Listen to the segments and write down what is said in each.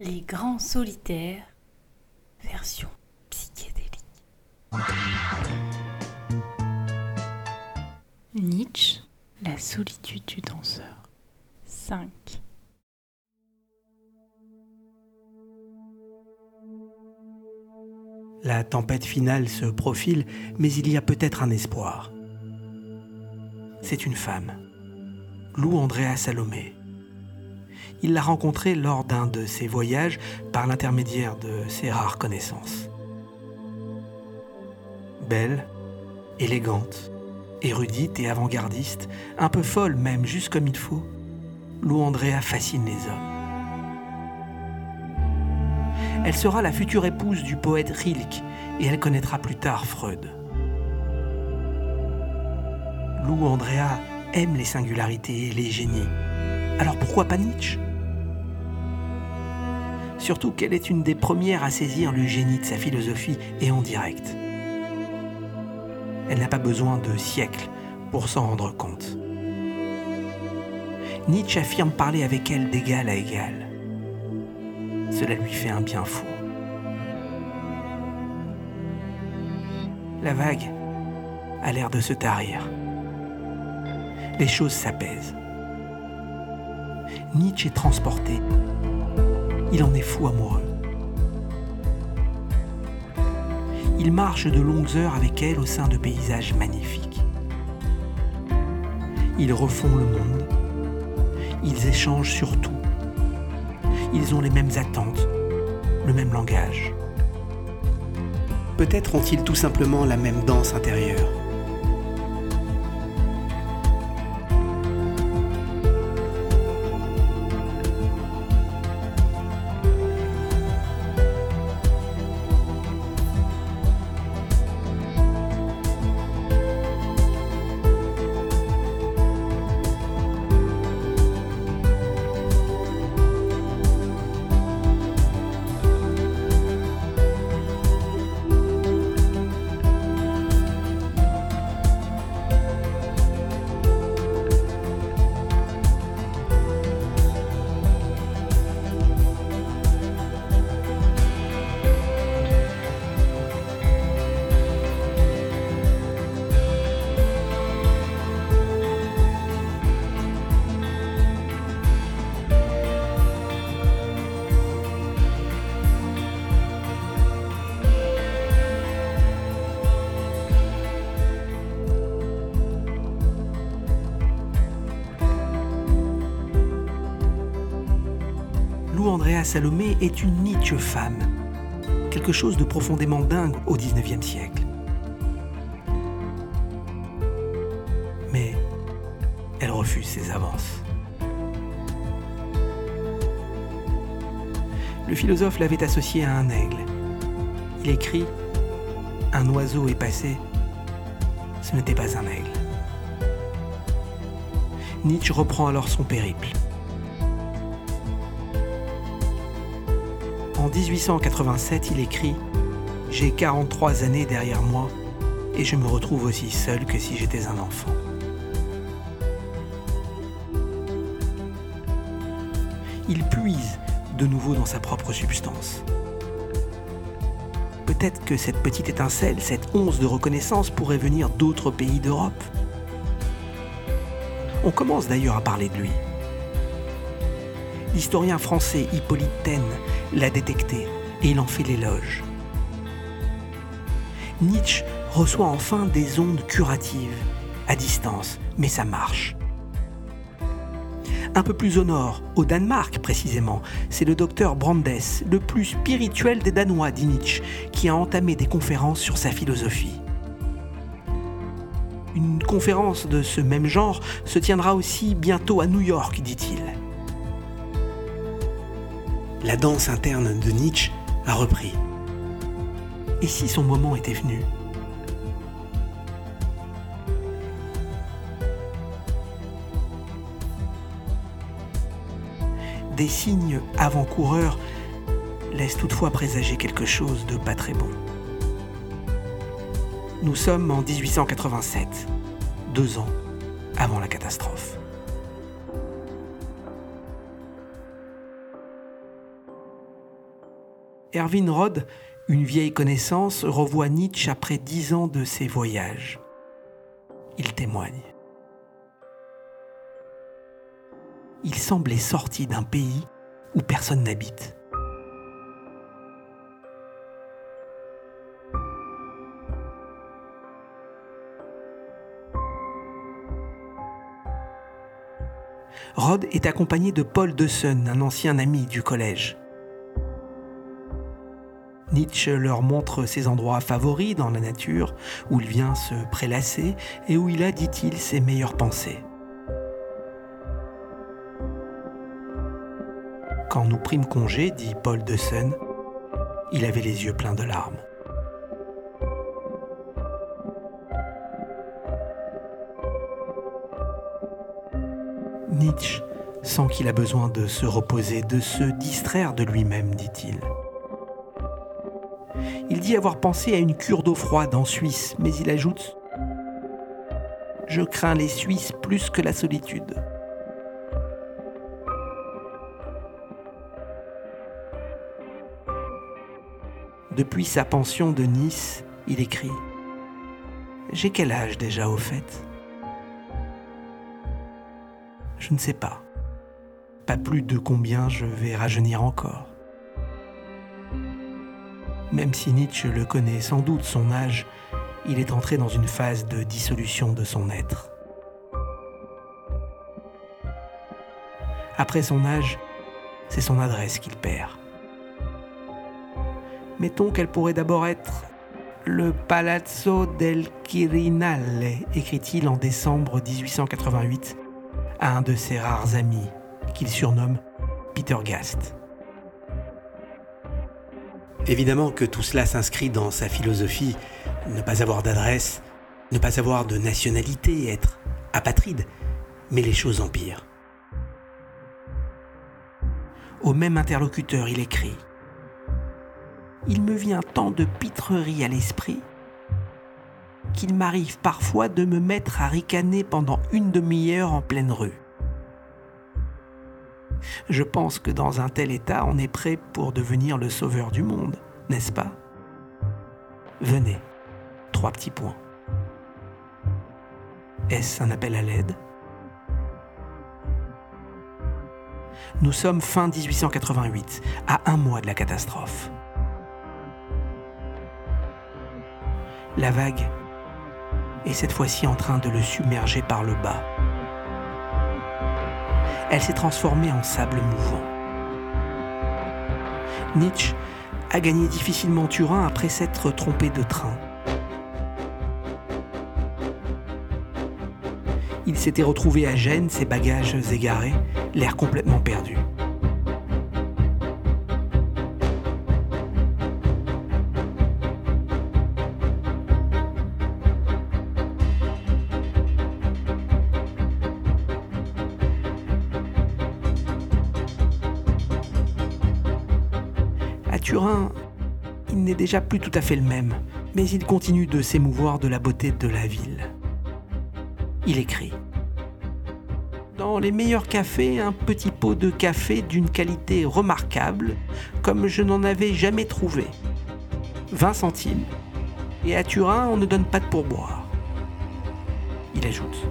Les grands solitaires, version psychédélique. Nietzsche, la solitude du danseur. 5. La tempête finale se profile, mais il y a peut-être un espoir. C'est une femme, Lou Andrea Salomé. Il l'a rencontrée lors d'un de ses voyages par l'intermédiaire de ses rares connaissances. Belle, élégante, érudite et avant-gardiste, un peu folle même, juste comme il faut, Lou Andrea fascine les hommes. Elle sera la future épouse du poète Rilke et elle connaîtra plus tard Freud. Lou Andrea aime les singularités et les génies. Alors pourquoi pas Nietzsche? Surtout qu'elle est une des premières à saisir le génie de sa philosophie et en direct? Elle n'a pas besoin de siècles pour s'en rendre compte. Nietzsche affirme parler avec elle d'égal à égal. Cela lui fait un bien fou. La vague a l'air de se tarir. Les choses s'apaisent. Nietzsche est transporté. Il en est fou amoureux. Il marche de longues heures avec elle au sein de paysages magnifiques. Ils refont le monde. Ils échangent sur tout. Ils ont les mêmes attentes, le même langage. Peut-être ont-ils tout simplement la même danse intérieure. Lou Andrea Salomé est une Nietzsche femme, quelque chose de profondément dingue au XIXe siècle. Mais elle refuse ses avances. Le philosophe l'avait associé à un aigle. Il écrit Un oiseau est passé, ce n'était pas un aigle. Nietzsche reprend alors son périple. En 1887, il écrit J'ai 43 années derrière moi et je me retrouve aussi seul que si j'étais un enfant. Il puise de nouveau dans sa propre substance. Peut-être que cette petite étincelle, cette once de reconnaissance pourrait venir d'autres pays d'Europe. On commence d'ailleurs à parler de lui. L'historien français Hippolyte Taine l'a détecté et il en fait l'éloge. Nietzsche reçoit enfin des ondes curatives, à distance, mais ça marche. Un peu plus au nord, au Danemark précisément, c'est le docteur Brandes, le plus spirituel des Danois, dit Nietzsche, qui a entamé des conférences sur sa philosophie. Une conférence de ce même genre se tiendra aussi bientôt à New York, dit-il. La danse interne de Nietzsche a repris. Et si son moment était venu? Des signes avant-coureurs laissent toutefois présager quelque chose de pas très bon. Nous sommes en 1887, deux ans avant la catastrophe. Erwin Rod, une vieille connaissance, revoit Nietzsche après dix ans de ses voyages. Il témoigne. Il semblait sorti d'un pays où personne n'habite. Rod est accompagné de Paul Deussen, un ancien ami du collège. Nietzsche leur montre ses endroits favoris dans la nature, où il vient se prélasser et où il a, dit-il, ses meilleures pensées. Quand nous prîmes congé, dit Paul Deussen, il avait les yeux pleins de larmes. Nietzsche sent qu'il a besoin de se reposer, de se distraire de lui-même, dit-il. Il dit avoir pensé à une cure d'eau froide en Suisse, mais il ajoute ⁇ Je crains les Suisses plus que la solitude. Depuis sa pension de Nice, il écrit ⁇ J'ai quel âge déjà au fait? Je ne sais pas. Pas plus de combien je vais rajeunir encore. Même si Nietzsche le connaît sans doute son âge, il est entré dans une phase de dissolution de son être. Après son âge, c'est son adresse qu'il perd. Mettons qu'elle pourrait d'abord être le Palazzo del Quirinale, écrit-il en décembre 1888 à un de ses rares amis, qu'il surnomme Peter Gast. Évidemment que tout cela s'inscrit dans sa philosophie, ne pas avoir d'adresse, ne pas avoir de nationalité, être apatride, mais les choses empirent. Au même interlocuteur, il écrit Il me vient tant de pitreries à l'esprit qu'il m'arrive parfois de me mettre à ricaner pendant une demi-heure en pleine rue. Je pense que dans un tel état, on est prêt pour devenir le sauveur du monde, n'est-ce pas? Venez, trois petits points. Est-ce un appel à l'aide? Nous sommes fin 1888, à un mois de la catastrophe. La vague est cette fois-ci en train de le submerger par le bas elle s'est transformée en sable mouvant. Nietzsche a gagné difficilement Turin après s'être trompé de train. Il s'était retrouvé à Gênes, ses bagages égarés, l'air complètement perdu. Turin, il n'est déjà plus tout à fait le même, mais il continue de s'émouvoir de la beauté de la ville. Il écrit Dans les meilleurs cafés, un petit pot de café d'une qualité remarquable, comme je n'en avais jamais trouvé. 20 centimes. Et à Turin, on ne donne pas de pourboire. Il ajoute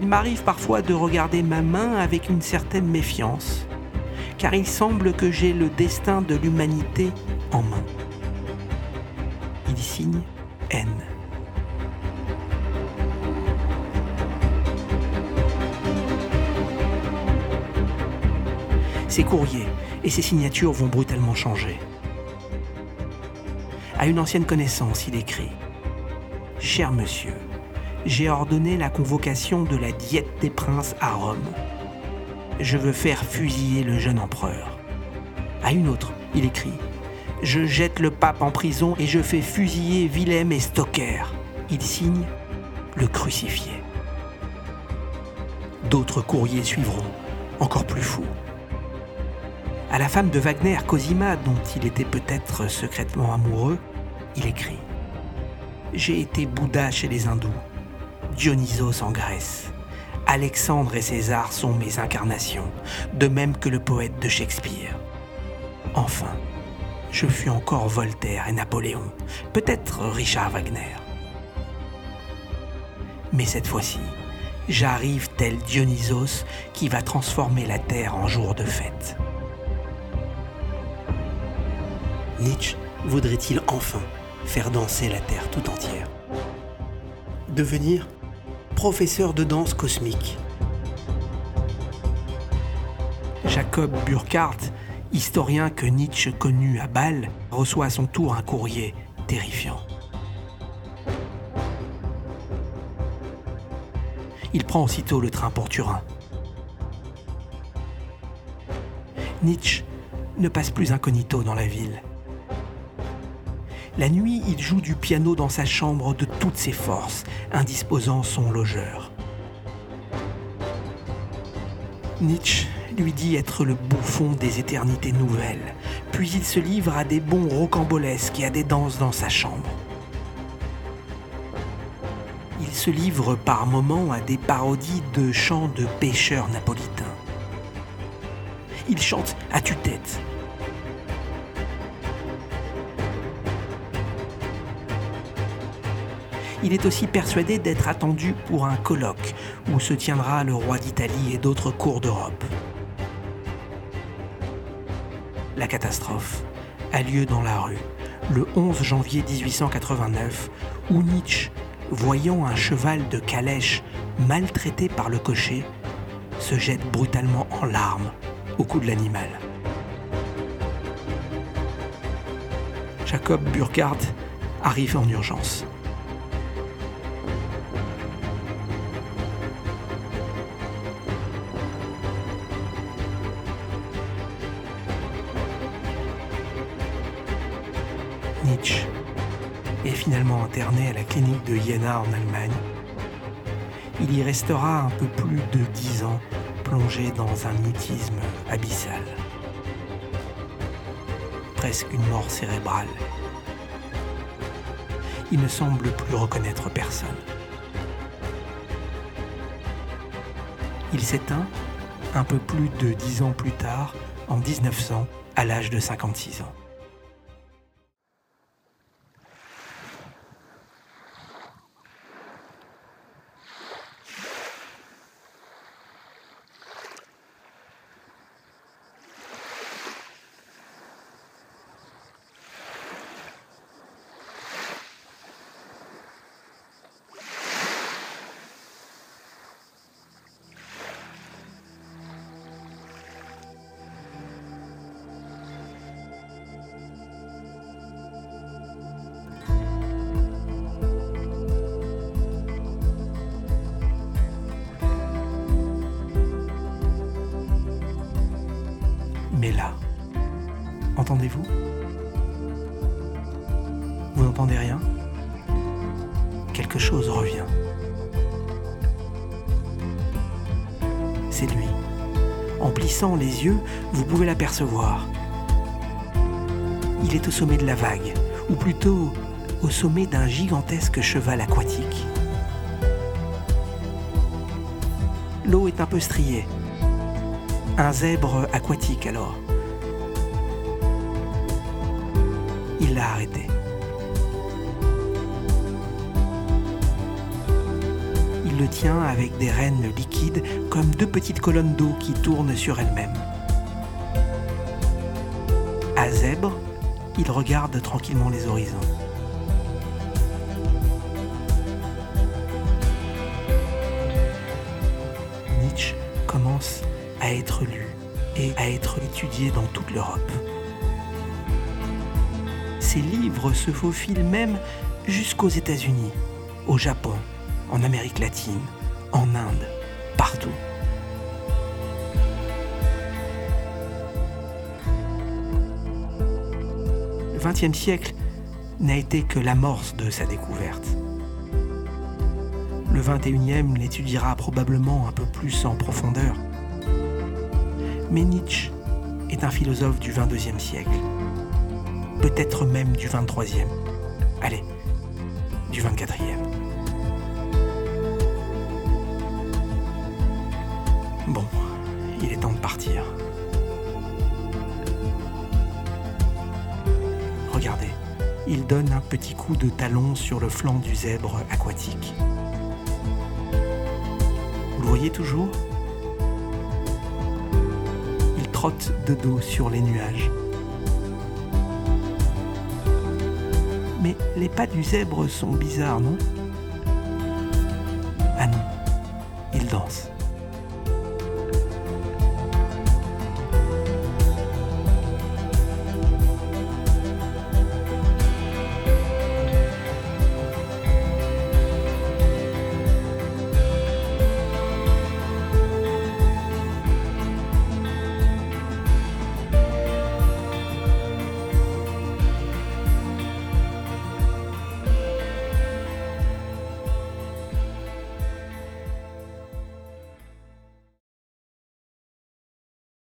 Il m'arrive parfois de regarder ma main avec une certaine méfiance car il semble que j'ai le destin de l'humanité en main. Il signe N. Ses courriers et ses signatures vont brutalement changer. À une ancienne connaissance, il écrit Cher monsieur, j'ai ordonné la convocation de la diète des princes à Rome je veux faire fusiller le jeune empereur. À une autre, il écrit Je jette le pape en prison et je fais fusiller Willem et Stocker. Il signe le crucifié. D'autres courriers suivront, encore plus fous. À la femme de Wagner, Cosima, dont il était peut-être secrètement amoureux, il écrit J'ai été Bouddha chez les hindous, Dionysos en Grèce. Alexandre et César sont mes incarnations, de même que le poète de Shakespeare. Enfin, je fus encore Voltaire et Napoléon, peut-être Richard Wagner. Mais cette fois-ci, j'arrive tel Dionysos qui va transformer la terre en jour de fête. Nietzsche voudrait-il enfin faire danser la terre tout entière? Devenir professeur de danse cosmique Jacob Burckhardt, historien que Nietzsche connut à Bâle, reçoit à son tour un courrier terrifiant. Il prend aussitôt le train pour Turin. Nietzsche ne passe plus incognito dans la ville. La nuit, il joue du piano dans sa chambre de toutes ses forces, indisposant son logeur. Nietzsche lui dit être le bouffon des éternités nouvelles, puis il se livre à des bons rocambolesques et à des danses dans sa chambre. Il se livre par moments à des parodies de chants de pêcheurs napolitains. Il chante à tue-tête. Il est aussi persuadé d'être attendu pour un colloque où se tiendra le roi d'Italie et d'autres cours d'Europe. La catastrophe a lieu dans la rue le 11 janvier 1889 où Nietzsche, voyant un cheval de calèche maltraité par le cocher, se jette brutalement en larmes au cou de l'animal. Jacob Burckhardt arrive en urgence. Nietzsche est finalement interné à la clinique de Jena en Allemagne. Il y restera un peu plus de dix ans plongé dans un mutisme abyssal. Presque une mort cérébrale. Il ne semble plus reconnaître personne. Il s'éteint un peu plus de dix ans plus tard, en 1900, à l'âge de 56 ans. Entendez-vous Vous n'entendez rien Quelque chose revient. C'est lui. En plissant les yeux, vous pouvez l'apercevoir. Il est au sommet de la vague, ou plutôt au sommet d'un gigantesque cheval aquatique. L'eau est un peu striée, un zèbre aquatique alors. Il le tient avec des rênes liquides comme deux petites colonnes d'eau qui tournent sur elles-mêmes. À zèbre, il regarde tranquillement les horizons. Nietzsche commence à être lu et à être étudié dans toute l'Europe. Ses livres se faufilent même jusqu'aux États-Unis, au Japon, en Amérique latine, en Inde, partout. Le XXe siècle n'a été que l'amorce de sa découverte. Le XXIe l'étudiera probablement un peu plus en profondeur. Mais Nietzsche est un philosophe du XXIe siècle, peut-être même du XXIIIe, allez, du XXIVe. Bon, il est temps de partir. il donne un petit coup de talon sur le flanc du zèbre aquatique. Vous le voyez toujours? Il trotte de dos sur les nuages. Les pas du zèbre sont bizarres, non?